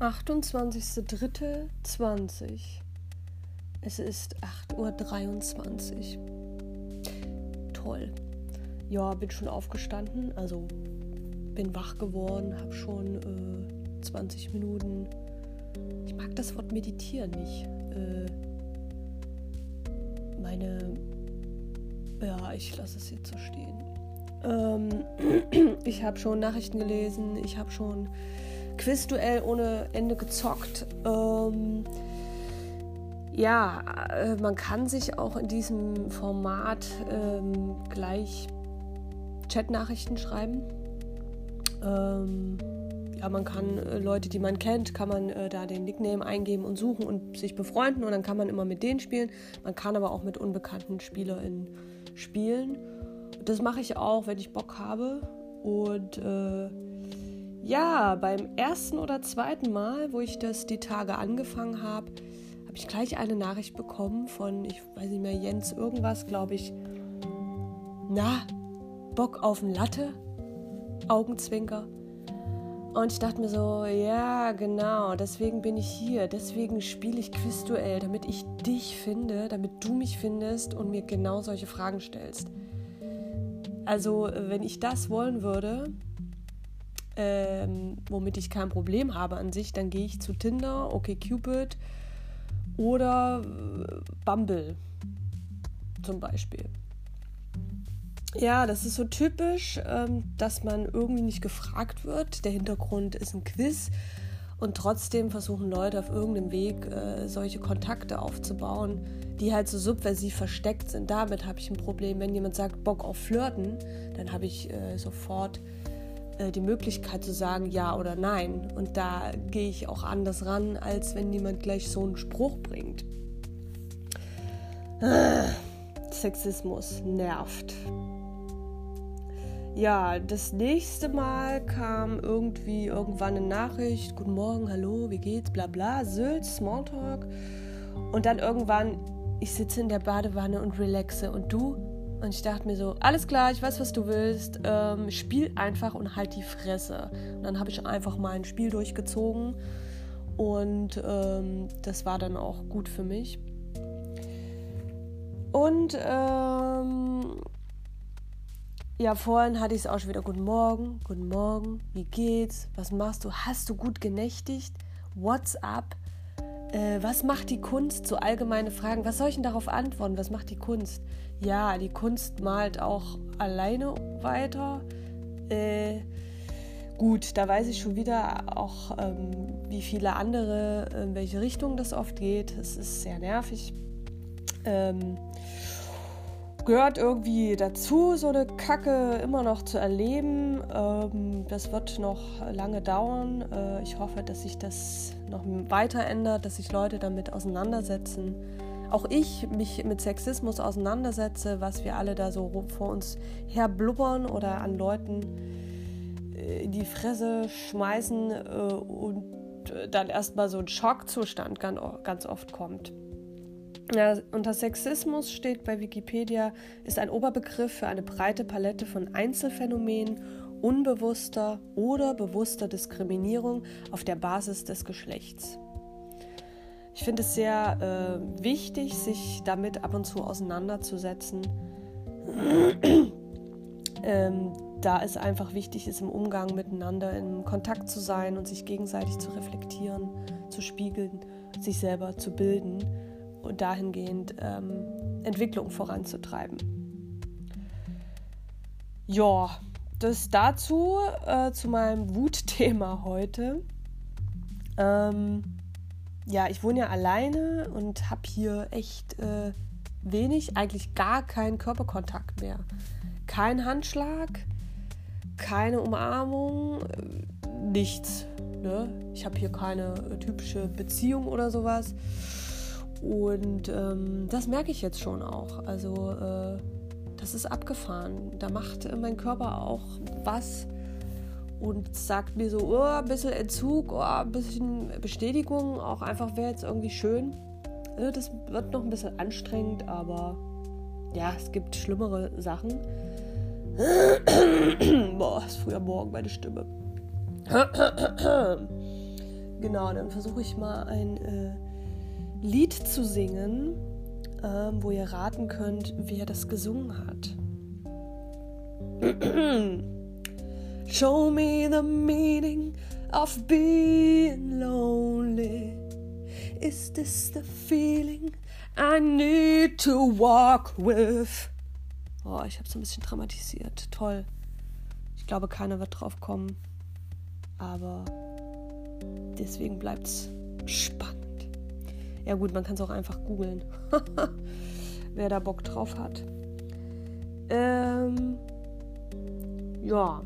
28.03.20. Es ist 8.23 Uhr. Toll. Ja, bin schon aufgestanden, also bin wach geworden, habe schon äh, 20 Minuten. Ich mag das Wort meditieren nicht. Äh, meine. Ja, ich lasse es jetzt so stehen. Ähm, ich habe schon Nachrichten gelesen, ich habe schon Quizduell ohne Ende gezockt. Ähm, ja, äh, man kann sich auch in diesem Format ähm, gleich Chatnachrichten schreiben. Ähm, ja, man kann äh, Leute, die man kennt, kann man äh, da den Nickname eingeben und suchen und sich befreunden und dann kann man immer mit denen spielen. Man kann aber auch mit unbekannten SpielerInnen spielen. Das mache ich auch, wenn ich Bock habe. Und äh, ja, beim ersten oder zweiten Mal, wo ich das die Tage angefangen habe, habe ich gleich eine Nachricht bekommen von, ich weiß nicht mehr, Jens irgendwas, glaube ich. Na, Bock auf ein Latte? Augenzwinker. Und ich dachte mir so, ja, genau, deswegen bin ich hier, deswegen spiele ich Quizduell, damit ich dich finde, damit du mich findest und mir genau solche Fragen stellst. Also, wenn ich das wollen würde, ähm, womit ich kein Problem habe an sich, dann gehe ich zu Tinder, OkCupid oder äh, Bumble zum Beispiel. Ja, das ist so typisch, ähm, dass man irgendwie nicht gefragt wird. Der Hintergrund ist ein Quiz und trotzdem versuchen Leute auf irgendeinem Weg äh, solche Kontakte aufzubauen, die halt so subversiv versteckt sind. Damit habe ich ein Problem. Wenn jemand sagt Bock auf Flirten, dann habe ich äh, sofort äh, die Möglichkeit zu sagen ja oder nein. Und da gehe ich auch anders ran, als wenn jemand gleich so einen Spruch bringt. Sexismus nervt. Ja, das nächste Mal kam irgendwie irgendwann eine Nachricht, guten Morgen, hallo, wie geht's, bla bla, Sylt, Smalltalk. Und dann irgendwann, ich sitze in der Badewanne und relaxe und du? Und ich dachte mir so, alles klar, ich weiß, was du willst, ähm, spiel einfach und halt die Fresse. Und dann habe ich einfach mal ein Spiel durchgezogen und ähm, das war dann auch gut für mich. Und ähm, ja, vorhin hatte ich es auch schon wieder. Guten Morgen, guten Morgen, wie geht's? Was machst du? Hast du gut genächtigt? What's up? Äh, was macht die Kunst? So allgemeine Fragen. Was soll ich denn darauf antworten? Was macht die Kunst? Ja, die Kunst malt auch alleine weiter. Äh, gut, da weiß ich schon wieder auch, ähm, wie viele andere, in welche Richtung das oft geht. Es ist sehr nervig. Ähm, gehört irgendwie dazu, so eine Kacke immer noch zu erleben. Ähm, das wird noch lange dauern. Äh, ich hoffe, dass sich das noch weiter ändert, dass sich Leute damit auseinandersetzen. Auch ich mich mit Sexismus auseinandersetze, was wir alle da so vor uns her blubbern oder an Leuten äh, in die Fresse schmeißen äh, und dann erstmal so ein Schockzustand ganz oft kommt. Ja, unter Sexismus steht bei Wikipedia, ist ein Oberbegriff für eine breite Palette von Einzelfänomenen unbewusster oder bewusster Diskriminierung auf der Basis des Geschlechts. Ich finde es sehr äh, wichtig, sich damit ab und zu auseinanderzusetzen, ähm, da es einfach wichtig ist, im Umgang miteinander in Kontakt zu sein und sich gegenseitig zu reflektieren, zu spiegeln, sich selber zu bilden und dahingehend ähm, Entwicklung voranzutreiben. Ja, das dazu äh, zu meinem Wutthema heute. Ähm, ja, ich wohne ja alleine und habe hier echt äh, wenig, eigentlich gar keinen Körperkontakt mehr. Kein Handschlag, keine Umarmung, äh, nichts. Ne? Ich habe hier keine äh, typische Beziehung oder sowas. Und ähm, das merke ich jetzt schon auch. Also äh, das ist abgefahren. Da macht mein Körper auch was und sagt mir so, oh, ein bisschen Entzug, oh, ein bisschen Bestätigung, auch einfach wäre jetzt irgendwie schön. Also das wird noch ein bisschen anstrengend, aber ja, es gibt schlimmere Sachen. Boah, ist früher Morgen meine Stimme. genau, dann versuche ich mal ein äh, Lied zu singen, äh, wo ihr raten könnt, wer das gesungen hat. Show me the meaning of being lonely. Is this the feeling I need to walk with? Oh, ich habe es ein bisschen dramatisiert. Toll. Ich glaube, keiner wird drauf kommen. Aber deswegen bleibt es spannend. Ja gut, man kann es auch einfach googeln. Wer da Bock drauf hat. Ähm, ja,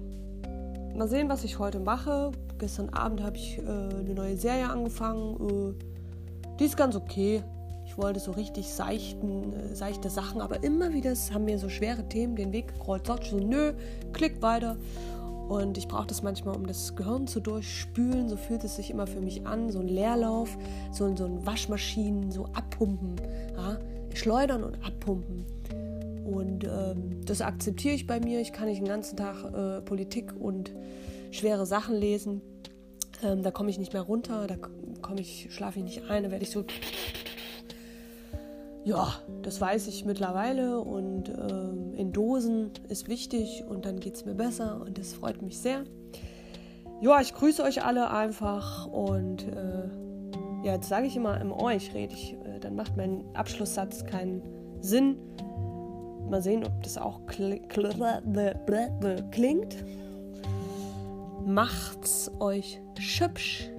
mal sehen, was ich heute mache. Gestern Abend habe ich äh, eine neue Serie angefangen. Äh, die ist ganz okay. Ich wollte so richtig seichten, äh, seichte Sachen, aber immer wieder haben mir so schwere Themen den Weg gekreuzt. So, nö, klick weiter. Und ich brauche das manchmal, um das Gehirn zu durchspülen. So fühlt es sich immer für mich an. So ein Leerlauf, so, so ein Waschmaschinen, so abpumpen. Ja? Schleudern und abpumpen. Und ähm, das akzeptiere ich bei mir. Ich kann nicht den ganzen Tag äh, Politik und schwere Sachen lesen. Ähm, da komme ich nicht mehr runter, da komme ich, schlafe ich nicht ein, da werde ich so. Ja, das weiß ich mittlerweile und ähm, in Dosen ist wichtig und dann geht es mir besser und das freut mich sehr. Ja, ich grüße euch alle einfach und äh, ja, jetzt sage ich immer im euch rede ich, äh, dann macht mein Abschlusssatz keinen Sinn. Mal sehen, ob das auch klingt. Macht's euch schübsch.